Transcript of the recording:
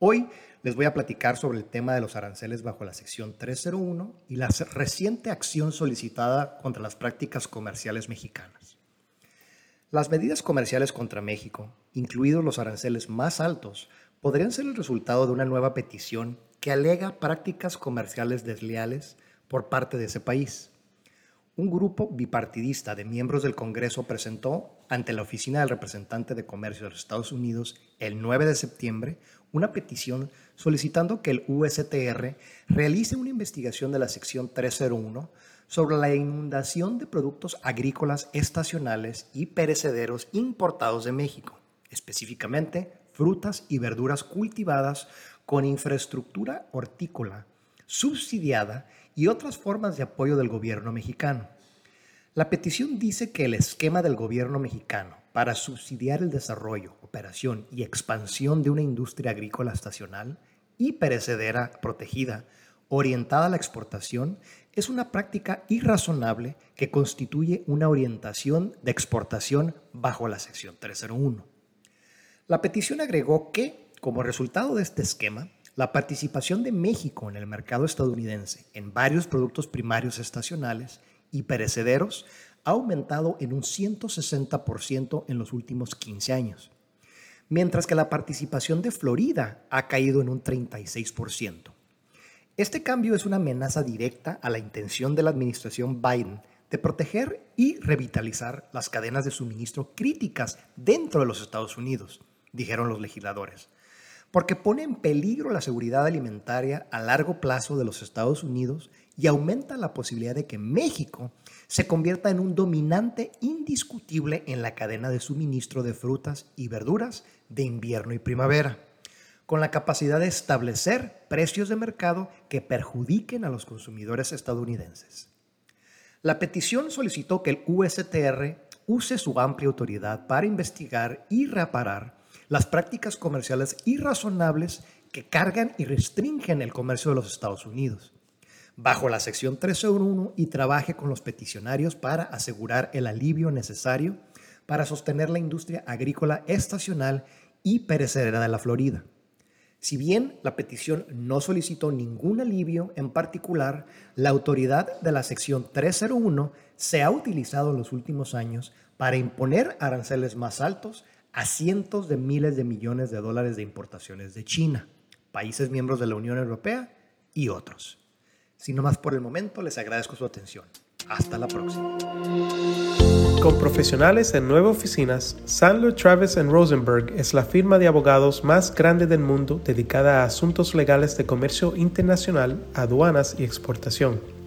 Hoy les voy a platicar sobre el tema de los aranceles bajo la sección 301 y la reciente acción solicitada contra las prácticas comerciales mexicanas. Las medidas comerciales contra México, incluidos los aranceles más altos, podrían ser el resultado de una nueva petición que alega prácticas comerciales desleales por parte de ese país. Un grupo bipartidista de miembros del Congreso presentó ante la Oficina del Representante de Comercio de los Estados Unidos el 9 de septiembre una petición solicitando que el USTR realice una investigación de la sección 301 sobre la inundación de productos agrícolas estacionales y perecederos importados de México, específicamente frutas y verduras cultivadas con infraestructura hortícola subsidiada y otras formas de apoyo del gobierno mexicano. La petición dice que el esquema del gobierno mexicano para subsidiar el desarrollo, operación y expansión de una industria agrícola estacional y perecedera protegida orientada a la exportación es una práctica irrazonable que constituye una orientación de exportación bajo la sección 301. La petición agregó que, como resultado de este esquema, la participación de México en el mercado estadounidense en varios productos primarios estacionales y perecederos ha aumentado en un 160% en los últimos 15 años, mientras que la participación de Florida ha caído en un 36%. Este cambio es una amenaza directa a la intención de la administración Biden de proteger y revitalizar las cadenas de suministro críticas dentro de los Estados Unidos, dijeron los legisladores, porque pone en peligro la seguridad alimentaria a largo plazo de los Estados Unidos y aumenta la posibilidad de que México se convierta en un dominante indiscutible en la cadena de suministro de frutas y verduras de invierno y primavera, con la capacidad de establecer precios de mercado que perjudiquen a los consumidores estadounidenses. La petición solicitó que el USTR use su amplia autoridad para investigar y reparar las prácticas comerciales irrazonables que cargan y restringen el comercio de los Estados Unidos bajo la sección 301 y trabaje con los peticionarios para asegurar el alivio necesario para sostener la industria agrícola estacional y perecedera de la Florida. Si bien la petición no solicitó ningún alivio en particular, la autoridad de la sección 301 se ha utilizado en los últimos años para imponer aranceles más altos a cientos de miles de millones de dólares de importaciones de China, países miembros de la Unión Europea y otros. Sino más por el momento, les agradezco su atención. Hasta la próxima. Con profesionales en nueve oficinas, Sandler Travis Rosenberg es la firma de abogados más grande del mundo dedicada a asuntos legales de comercio internacional, aduanas y exportación.